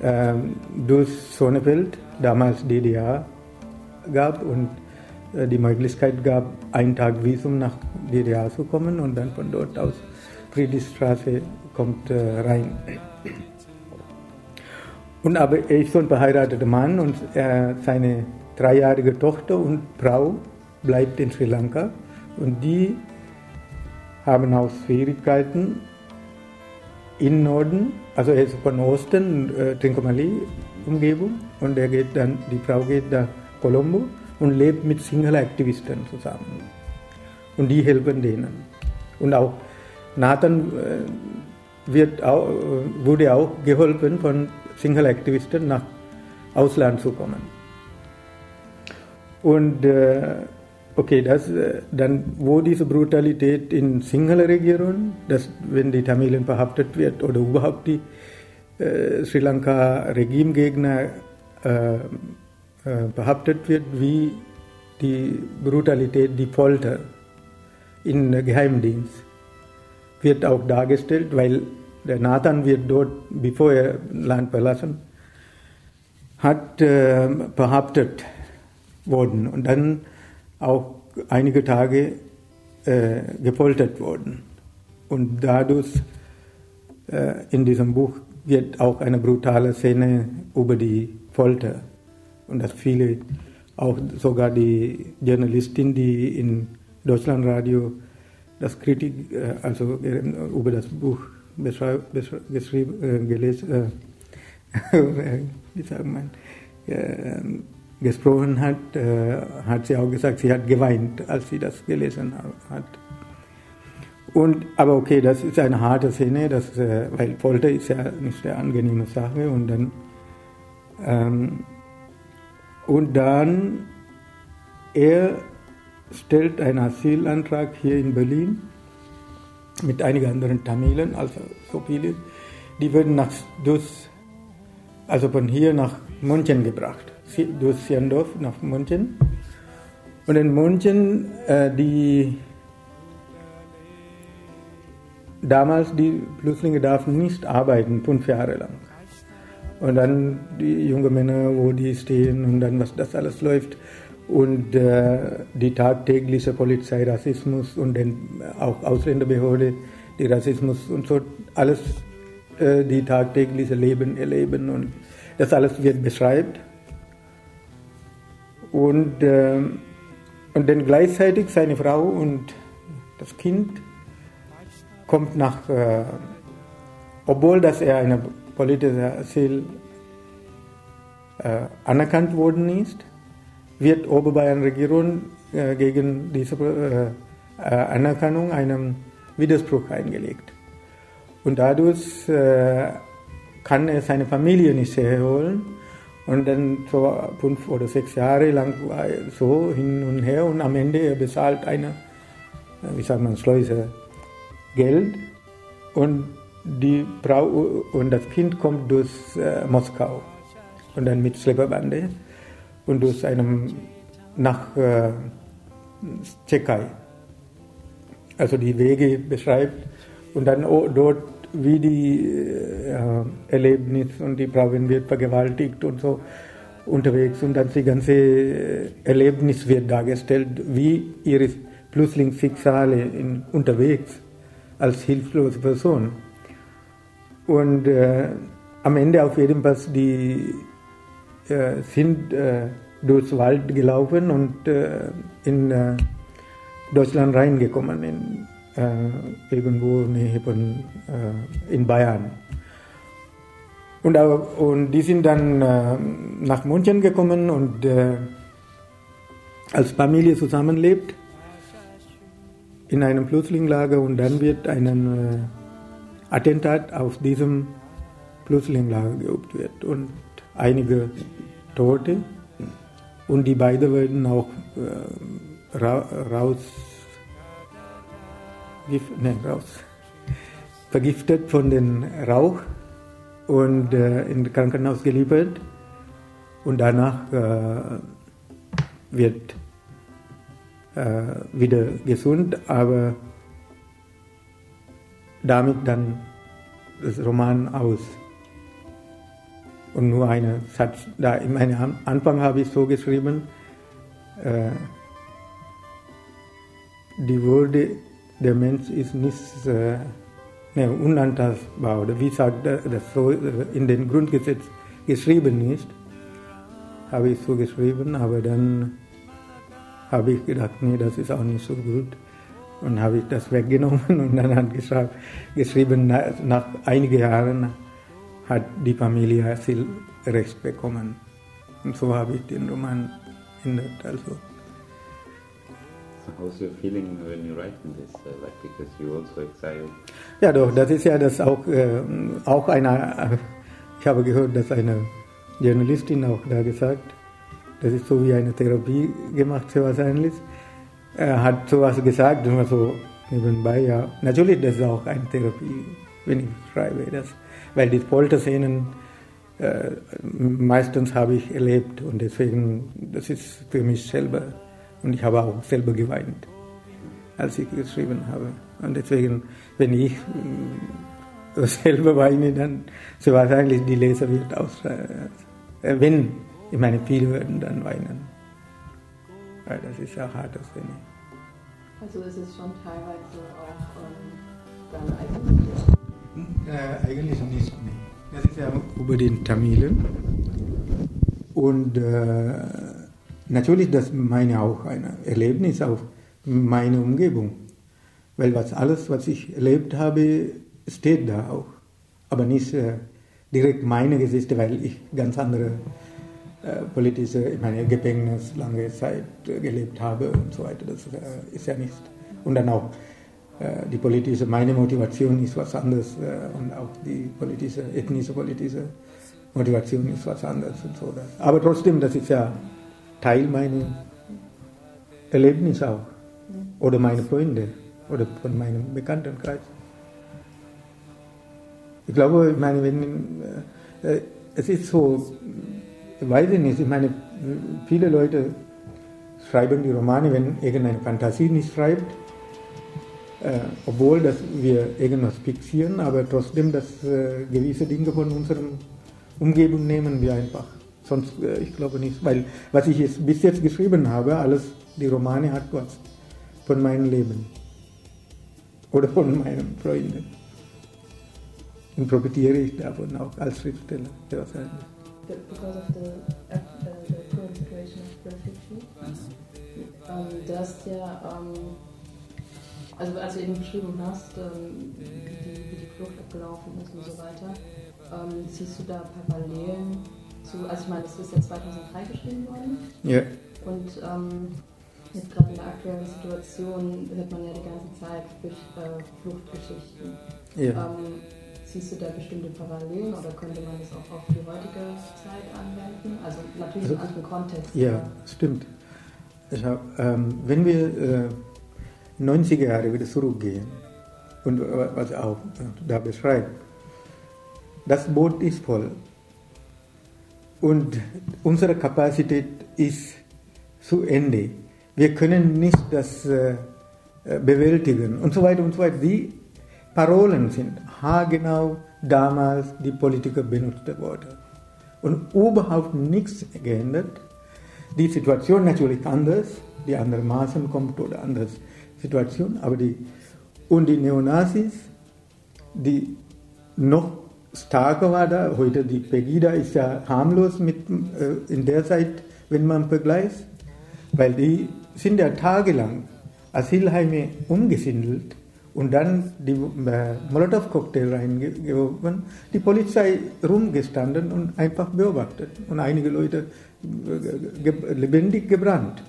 äh, durch Sonnefeld, damals DDR, gab und äh, die Möglichkeit gab, einen Tag Visum nach DDR zu kommen und dann von dort aus Friedrichstraße kommt äh, rein. Und aber er ist schon verheirateter Mann und äh, seine dreijährige Tochter und Frau bleibt in Sri Lanka und die haben auch Schwierigkeiten im Norden, also er ist von Osten, äh, Trincomalee-Umgebung und er geht dann, die Frau geht nach Colombo und lebt mit Sinhala-Aktivisten zusammen. Und die helfen denen. Und auch Nathan äh, wird auch, äh, wurde auch geholfen von Sinhala-Aktivisten nach Ausland zu kommen. Und äh, okay, das, dann wo diese Brutalität in Sinhala-Region, dass wenn die Tamilen verhaftet wird oder überhaupt die äh, Sri Lanka-Regimegegner äh, äh, behauptet wird, wie die Brutalität, die Folter im Geheimdienst wird auch dargestellt, weil der Nathan wird dort, bevor er Land verlassen hat, äh, behauptet worden. Und dann auch einige Tage äh, gefoltert worden. Und dadurch äh, in diesem Buch wird auch eine brutale Szene über die Folter und dass viele, auch sogar die Journalistin, die in Deutschlandradio das Kritik, äh, also äh, über das Buch geschrieben, äh, gelesen, (laughs) wie sagt man, gesprochen hat, hat sie auch gesagt, sie hat geweint, als sie das gelesen hat. Und, aber okay, das ist eine harte Szene, das, weil Folter ist ja nicht eine angenehme Sache und dann ähm, und dann, er stellt einen Asylantrag hier in Berlin mit einigen anderen Tamilen, also so viele, die werden nach, durch, also von hier nach München gebracht, durch Siendorf nach München. Und in München, äh, die damals die Flüchtlinge darfen nicht arbeiten, fünf Jahre lang. Und dann die jungen Männer, wo die stehen und dann was das alles läuft. und äh, die tagtägliche Polizeirassismus und den, auch Ausländerbehörde, die Rassismus und so, alles äh, die tagtägliche Leben erleben und das alles wird beschreibt. Und, äh, und dann gleichzeitig seine Frau und das Kind kommt nach, äh, obwohl dass er eine politische Asyl äh, anerkannt worden ist, wird Oberbayern-Regierung äh, gegen diese äh, äh, Anerkennung einen Widerspruch eingelegt. Und dadurch kann er seine Familie nicht herholen. Und dann so fünf oder sechs Jahre lang so hin und her und am Ende er bezahlt eine, äh, wie sagt man, Schleuse Geld und die Frau und das Kind kommt durch äh, Moskau und dann mit Schlepperbande und durch einem nach äh, Tschechei. Also die Wege beschreibt und dann dort wie die äh, Erlebnis und die Frau wird vergewaltigt und so unterwegs und dann die ganze äh, Erlebnis wird dargestellt, wie ihre in, unterwegs als hilflose Person. Und äh, am Ende auf jeden Fall die äh, sind äh, durchs Wald gelaufen und äh, in äh, Deutschland reingekommen, in, äh, irgendwo von, äh, in Bayern. Und, und die sind dann nach München gekommen und als Familie zusammenlebt in einem Flüchtlingslager und dann wird ein Attentat auf diesem Flüchtlingslager geübt wird und einige Tote und die beiden werden auch äh, ra raus, ne, raus vergiftet von dem Rauch und äh, in Krankenhaus geliefert und danach äh, wird äh, wieder gesund, aber damit dann das Roman aus. Und nur einen Satz, da meinem Anfang habe ich so geschrieben, äh, die Würde der Mensch ist nicht äh, ne, unantastbar, oder wie sagt das so äh, in den Grundgesetz geschrieben ist, habe ich so geschrieben, aber dann habe ich gedacht, nee, das ist auch nicht so gut. Und habe ich das weggenommen und dann hat geschrieben, nach, nach einigen Jahren hat die Familie Asylrecht bekommen. Und so habe ich den Roman ändert. Also. So how's your feeling when you writing this? Uh, like because you also exiled? Ja, doch, das ist ja das auch, äh, auch eine, ich habe gehört, dass eine Journalistin auch da gesagt, das ist so wie eine Therapie gemacht, so wahrscheinlich. Er hat sowas gesagt, immer so nebenbei, ja. Natürlich, das ist auch eine Therapie, wenn ich schreibe das weil die Folterszenen äh, meistens habe ich erlebt und deswegen, das ist für mich selber und ich habe auch selber geweint, als ich geschrieben habe. Und deswegen, wenn ich äh, (laughs) selber weine, dann so wahrscheinlich die Leser wird aus, äh, wenn, ich meine, viele würden dann weinen. Weil das ist ja harte Szene. Also ist es schon teilweise auch ähm, dann eigentlich äh, eigentlich nicht. Nee. Das ist ja über den Tamilen. Und äh, natürlich, das meine auch ein Erlebnis auf meine Umgebung. Weil was alles, was ich erlebt habe, steht da auch. Aber nicht äh, direkt meine Geschichte, weil ich ganz andere äh, politische, ich meine, Gefängnis lange Zeit gelebt habe und so weiter. Das äh, ist ja nicht. Und dann auch äh, die politische, meine Motivation ist was anderes äh, und auch die politische, ethnische politische Motivation ist was anderes und so. Aber trotzdem, das ist ja Teil meiner Erlebnisse auch. Oder meine Freunde oder von meinem Bekanntenkreis. Ich glaube, ich meine, wenn, äh, es ist so, ich weiß ich nicht, ich meine, viele Leute schreiben die Romane, wenn irgendeine Fantasie nicht schreibt, äh, obwohl dass wir irgendwas fixieren, aber trotzdem, dass äh, gewisse Dinge von unserer Umgebung nehmen wir einfach. Sonst, äh, ich glaube nicht, weil was ich jetzt, bis jetzt geschrieben habe, alles, die Romane hat was von meinem Leben oder von meinen Freunden. Und profitiere ich davon auch als Schriftsteller. Ja, Because refugee, ähm, du hast ja, ähm, also als du eben beschrieben hast, ähm, wie, die, wie die Flucht abgelaufen ist und so weiter, ähm, siehst du da Parallelen zu, also ich meine, das ist ja 2003 geschrieben worden. Ja. Und ähm, jetzt gerade in der aktuellen Situation hört man ja die ganze Zeit äh, Fluchtgeschichten. Ja. Ähm, siehst du da bestimmte Parallelen oder könnte man das auch auf die heutige Zeit anwenden? Also natürlich also, in anderen Kontext. Ja, stimmt. Hab, ähm, wenn wir äh, 90er Jahre wieder zurückgehen und äh, was auch da beschreibt, das Boot ist voll und unsere Kapazität ist zu Ende. Wir können nicht das äh, bewältigen und so weiter und so weiter. Die Parolen sind haargenau damals die Politiker benutzte Worte. Und überhaupt nichts geändert. Die Situation natürlich anders, die andere Maßen kommt oder andere Situation, aber die, und die Neonazis, die noch stärker war da, heute die Pegida ist ja harmlos mit, äh, in der Zeit, wenn man vergleicht, weil die sind ja tagelang Asylheime umgesindelt und dann die äh, Molotow-Cocktail reingeworfen, die Polizei rumgestanden und einfach beobachtet und einige Leute äh, ge lebendig gebrannt.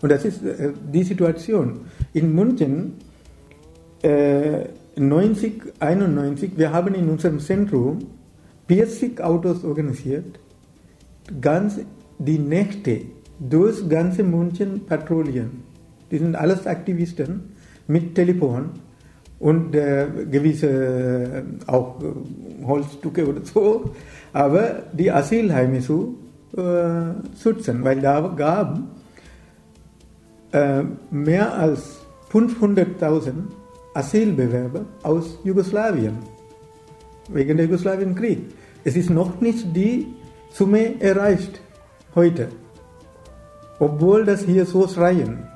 Und das ist äh, die Situation. In München äh, 90, 91, wir haben in unserem Zentrum 40 Autos organisiert, ganz die Nächte durch ganze München patrouillieren. Die sind alles Aktivisten mit Telefon und äh, gewisse äh, auch äh, Holzstücke oder so, aber die Asylheime zu äh, schützen, weil da gab äh, mehr als 500.000 Asylbewerber aus Jugoslawien wegen der Jugoslawienkrieg. Es ist noch nicht die Summe erreicht heute, obwohl das hier so schreien.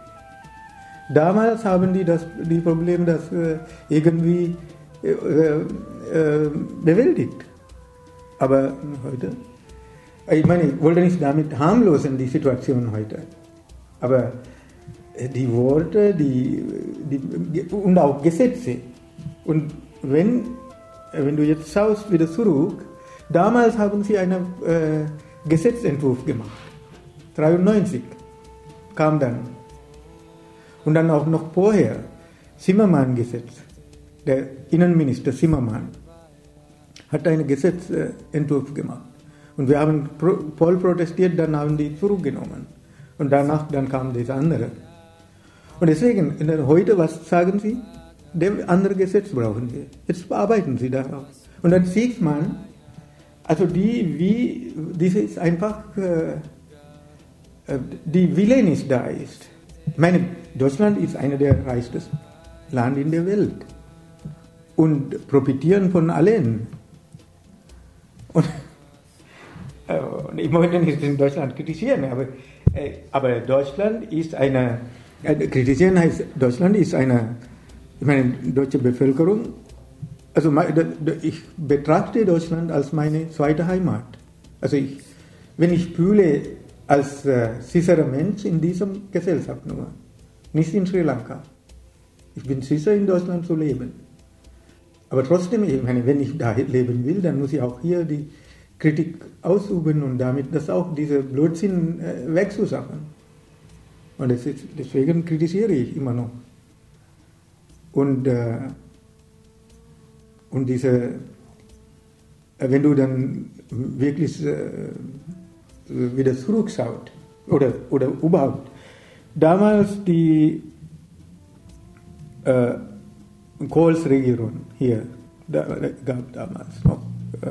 Damals haben die das, die Probleme das äh, irgendwie äh, äh, bewältigt. Aber heute, ich meine, ich wollte nicht damit harmlosen, die Situation heute. Aber die Worte die, die, und auch Gesetze. Und wenn, wenn du jetzt schaust wieder zurück, damals haben sie einen äh, Gesetzentwurf gemacht. 93 kam dann und dann auch noch vorher, Zimmermann-Gesetz, der Innenminister Zimmermann hat einen Gesetzentwurf gemacht. Und wir haben voll protestiert, dann haben die zurückgenommen. Und danach dann kam das andere. Und deswegen, heute, was sagen Sie? Der andere Gesetz brauchen wir. Jetzt arbeiten Sie darauf. Und dann sieht man, also die, wie, diese ist einfach, äh, äh die Wille nicht da ist. Ich meine, Deutschland ist einer der reichsten Länder in der Welt und profitieren von allen. Und, (laughs) äh, ich möchte nicht in Deutschland kritisieren, aber, äh, aber Deutschland ist eine, kritisieren heißt, Deutschland ist eine, ich meine, deutsche Bevölkerung, also ich betrachte Deutschland als meine zweite Heimat. Also ich, wenn ich fühle, als äh, sicherer Mensch in dieser Gesellschaft nur, nicht in Sri Lanka. Ich bin sicher, in Deutschland zu leben. Aber trotzdem, ich meine, wenn ich da leben will, dann muss ich auch hier die Kritik ausüben und damit das auch diese Blödsinn äh, wegzuschaffen. Und deswegen kritisiere ich immer noch. Und, äh, und diese, äh, wenn du dann wirklich äh, wieder zurückschaut oder, oder überhaupt. Damals die äh, Kohls-Regierung hier da, gab damals noch. Äh,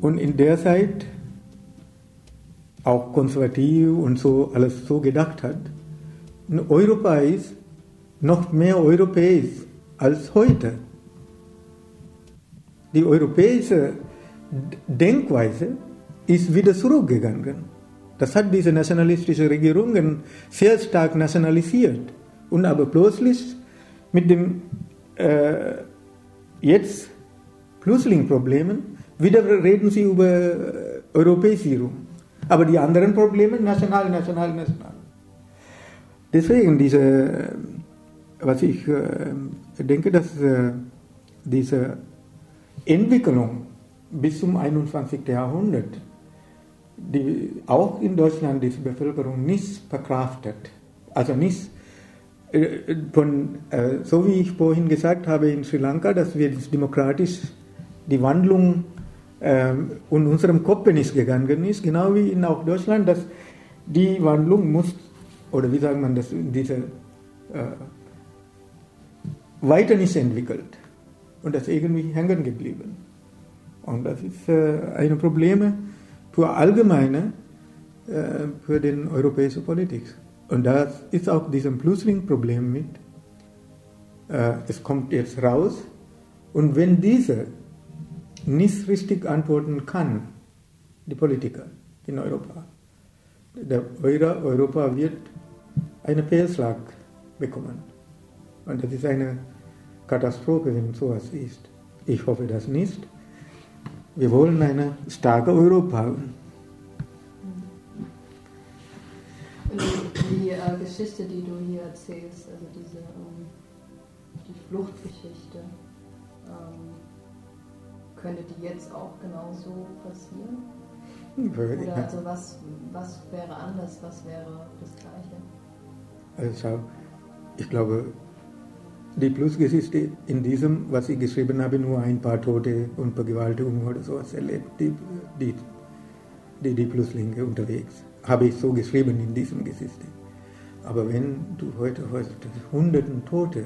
und in der Zeit auch konservativ und so alles so gedacht hat. Europa ist noch mehr europäisch als heute. Die europäische Denkweise ist wieder zurückgegangen. Das hat diese nationalistische Regierungen sehr stark nationalisiert. Und aber plötzlich mit dem äh, jetzt Flüchtlingsproblemen wieder reden sie über äh, Europäisierung. Aber die anderen Probleme national, national, national. Deswegen diese, was ich äh, denke, dass äh, diese Entwicklung bis zum 21. Jahrhundert, die auch in Deutschland diese Bevölkerung nicht verkraftet, also nicht äh, von, so wie ich vorhin gesagt habe in Sri Lanka, dass wir demokratisch die Wandlung äh, in unserem Kopf nicht gegangen ist, genau wie in auch Deutschland, dass die Wandlung muss, oder wie sagt man das, diese äh, weiter nicht entwickelt und das irgendwie hängen geblieben. Und das ist äh, ein Problem für allgemeine, äh, für den europäische Politik. Und da ist auch dieses Flüchtlingsproblem mit. Äh, es kommt jetzt raus. Und wenn diese nicht richtig antworten kann, die Politiker in Europa, der Europa wird einen Fehlschlag bekommen. Und das ist eine Katastrophe, wenn sowas ist. Ich hoffe das nicht. Wir wollen eine starke Europa. Die äh, Geschichte, die du hier erzählst, also diese ähm, die Fluchtgeschichte, könnte die jetzt auch genauso passieren? Oder also was, was wäre anders, was wäre das Gleiche? Also ich glaube, die Plusgeschichte in diesem, was ich geschrieben habe, nur ein paar Tote und Vergewaltigungen oder sowas erlebt, die, die, die, die Pluslinke unterwegs. Habe ich so geschrieben in diesem Geschichte. Aber wenn du heute hörst, hunderten Tote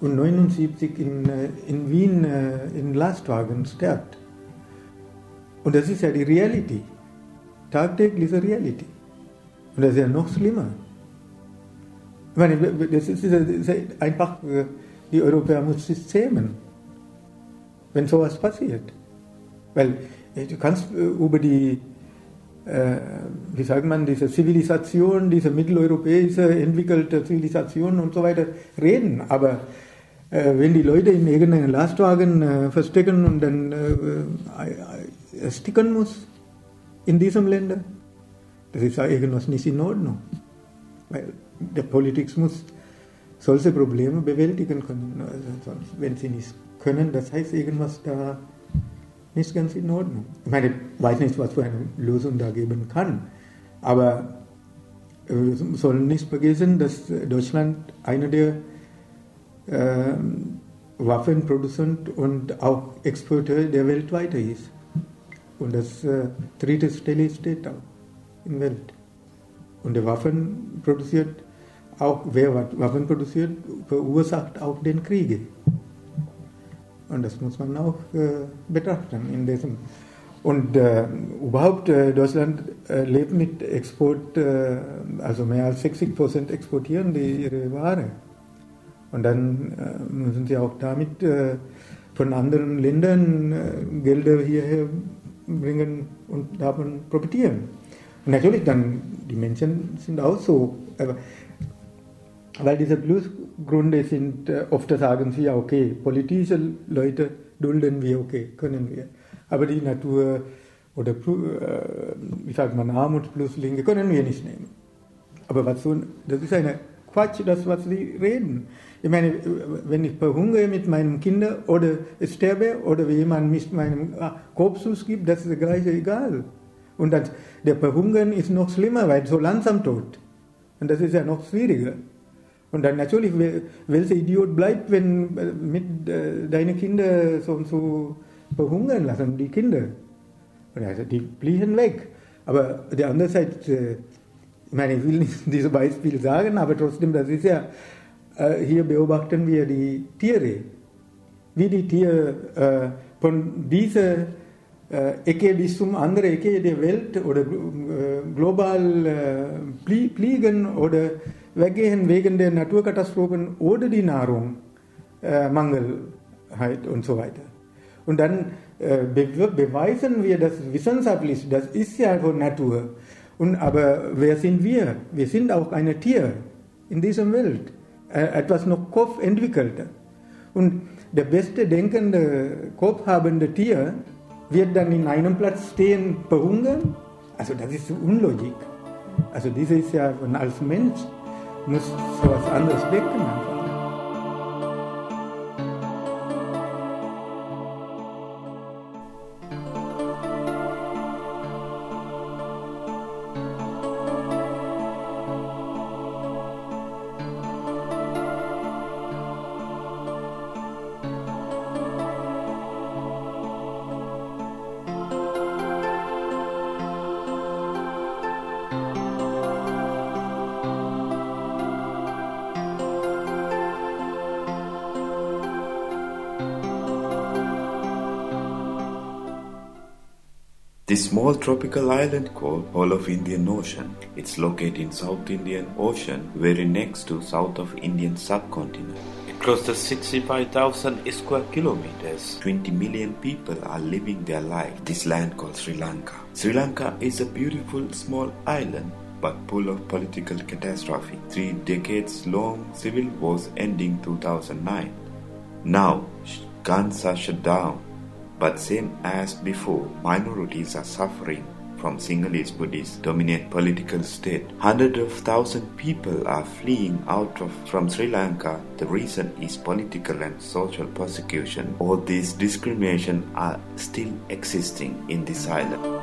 und 79 in, äh, in Wien äh, in Lastwagen stirbt, und das ist ja die Realität, tagtägliche Realität. Und das ist ja noch schlimmer. Ich meine, das ist, das ist einfach, äh, die Europäer müssen sich zähmen, wenn sowas passiert. Weil du kannst über die äh, wie sagt man, diese Zivilisation, diese mitteleuropäische entwickelte Zivilisation und so weiter reden. Aber äh, wenn die Leute in irgendeinen Lastwagen äh, verstecken und dann äh, ersticken muss in diesem Länder, das ist ja irgendwas nicht in Ordnung. Weil der Politik muss solche Probleme bewältigen können. Also wenn sie nicht können, das heißt irgendwas da nicht ganz in Ordnung. Ich meine, ich weiß nicht, was für eine Lösung da geben kann, aber wir sollen nicht vergessen, dass Deutschland einer der Waffenproduzent und auch Exporteur der weltweit ist. Und das äh, dritte Stelle steht auch in der Welt. Und der Waffen produziert auch, wer Waffen produziert, verursacht auch den Kriege. Und das muss man auch äh, betrachten in diesem. Und äh, überhaupt, äh, Deutschland äh, lebt mit Export, äh, also mehr als 60 Prozent exportieren die ihre Ware. Und dann äh, müssen sie auch damit von anderen Ländern Gelder hierher bringen und davon profitieren. Und natürlich dann, die Menschen sind auch so. Aber weil diese Plusgründe sind, äh, oft sagen sie, ja, okay, politische Leute dulden wir, okay, können wir. Aber die Natur oder, äh, wie sagt man, Armutsflüchtlinge können wir nicht nehmen. Aber was so, das ist eine Quatsch, das, was sie reden. Ich meine, wenn ich verhungere mit meinen Kindern oder sterbe oder jemand mich meinem ah, Kopfschuss gibt, das ist gleich egal. Und das, der Verhungern ist noch schlimmer, weil so langsam tot. Und das ist ja noch schwieriger. Und dann natürlich, welcher Idiot bleibt, wenn äh, mit äh, deine Kinder so und so verhungern lassen, die Kinder. Also die fliehen weg. Aber der andere Seite, äh, ich meine, ich will nicht (laughs) dieses Beispiel sagen, aber trotzdem, das ist ja, äh, hier beobachten wir die Tiere. Wie die Tiere äh, von dieser äh, Ecke bis zum anderen Ecke der Welt oder global fliegen oder weggehen wegen der Naturkatastrophen oder die Nahrung, Mangelheit und so weiter. Und dann be beweisen wir das wissenschaftlich, das ist ja von Natur. Und, aber wer sind wir? Wir sind auch ein Tier in dieser Welt, äh, etwas noch Kopf entwickelter. Und der beste denkende, kopfhabende Tier wird dann in einem Platz stehen, verhungern. Also das ist Unlogik. Also das ist ja als Mensch muss so was anderes denken This small tropical island called Whole of Indian Ocean. It's located in South Indian Ocean, very next to south of Indian subcontinent. Across the 65,000 square kilometers, 20 million people are living their life. This land called Sri Lanka. Sri Lanka is a beautiful small island but full of political catastrophe. Three decades long civil wars ending 2009. Now, guns are shut down but same as before, minorities are suffering from Sinhalese Buddhist dominant political state. Hundreds of thousands people are fleeing out of from Sri Lanka. The reason is political and social persecution. All these discrimination are still existing in this island.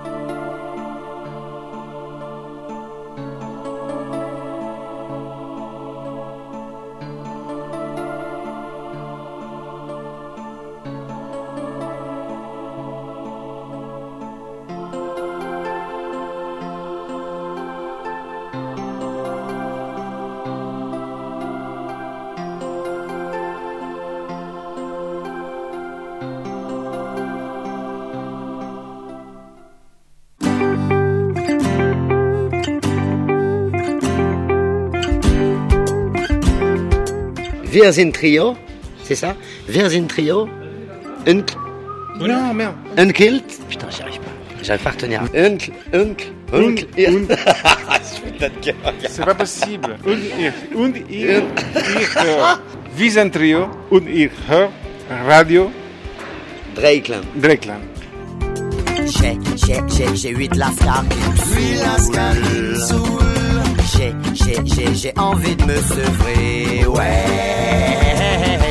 Wir sind Trio, c'est ça? Wir sind Trio. Un... Non, merde. Un kilt. Putain, j'y arrive pas. J'arrive pas à retenir. Un, un, un, C'est pas possible. Und höre. Wir sind Trio und ich höre Radio Dreikland. Dreckland. J'ai, j'ai, j'ai, j'ai huit lascars qui me saoulent. J'ai, j'ai, j'ai, j'ai envie de me sevrer, ouais.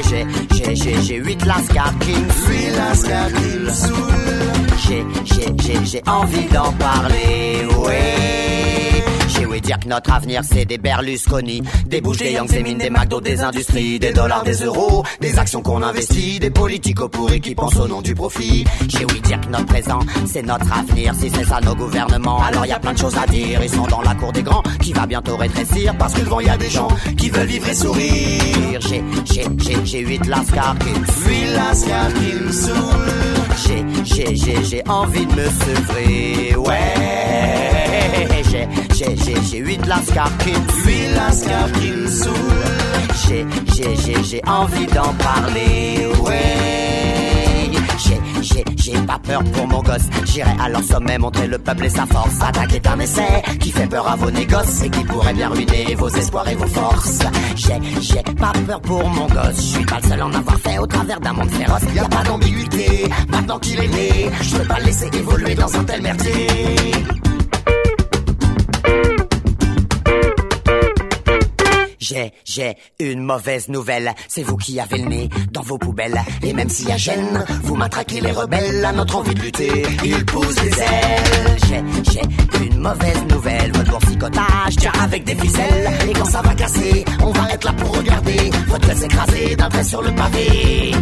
J'ai, j'ai, j'ai, j'ai huit lascars qui me saoulent. J'ai, j'ai, j'ai, j'ai envie d'en parler, ouais. J'ai ouï dire que notre avenir c'est des Berlusconi, des bouches, des Yanks, des mines, des McDo, des industries, des dollars, des euros, des actions qu'on investit, des politiques pourris qui pensent au nom du profit. J'ai ouï dire que notre présent c'est notre avenir, si c'est ça nos gouvernements, alors y a plein de choses à dire. Ils sont dans la cour des grands, qui va bientôt rétrécir, parce que devant y a des gens qui veulent vivre et sourire. J'ai, j'ai, j'ai, j'ai huit lascars qui me lascars qui me saoulent. J'ai, j'ai, j'ai, j'ai envie de me sevrer, ouais. J'ai, j'ai, j'ai, j'ai huit lascars qui me Huit lascars qui me saoulent. J'ai, j'ai, j'ai, j'ai envie d'en parler, ouais. J'ai, j'ai, j'ai pas peur pour mon gosse. J'irai à leur sommet montrer le peuple et sa force. Attaque est un essai qui fait peur à vos négoces et qui pourrait bien ruiner vos espoirs et vos forces. J'ai, j'ai pas peur pour mon gosse. Je suis pas le seul en avoir fait au travers d'un monde féroce. Y a pas d'ambiguïté. Maintenant qu'il est né, je peux pas le laisser évoluer dans un tel merdier. J'ai, j'ai une mauvaise nouvelle. C'est vous qui avez le nez dans vos poubelles. Et même s'il y a gêne, vous matraquez les rebelles à notre envie de lutter. Ils poussent des ailes. J'ai, j'ai une mauvaise nouvelle. Votre boursicotage tient avec des ficelles. Et quand ça va casser, on va être là pour regarder. Votre tête s'écraser d'un trait sur le pavé.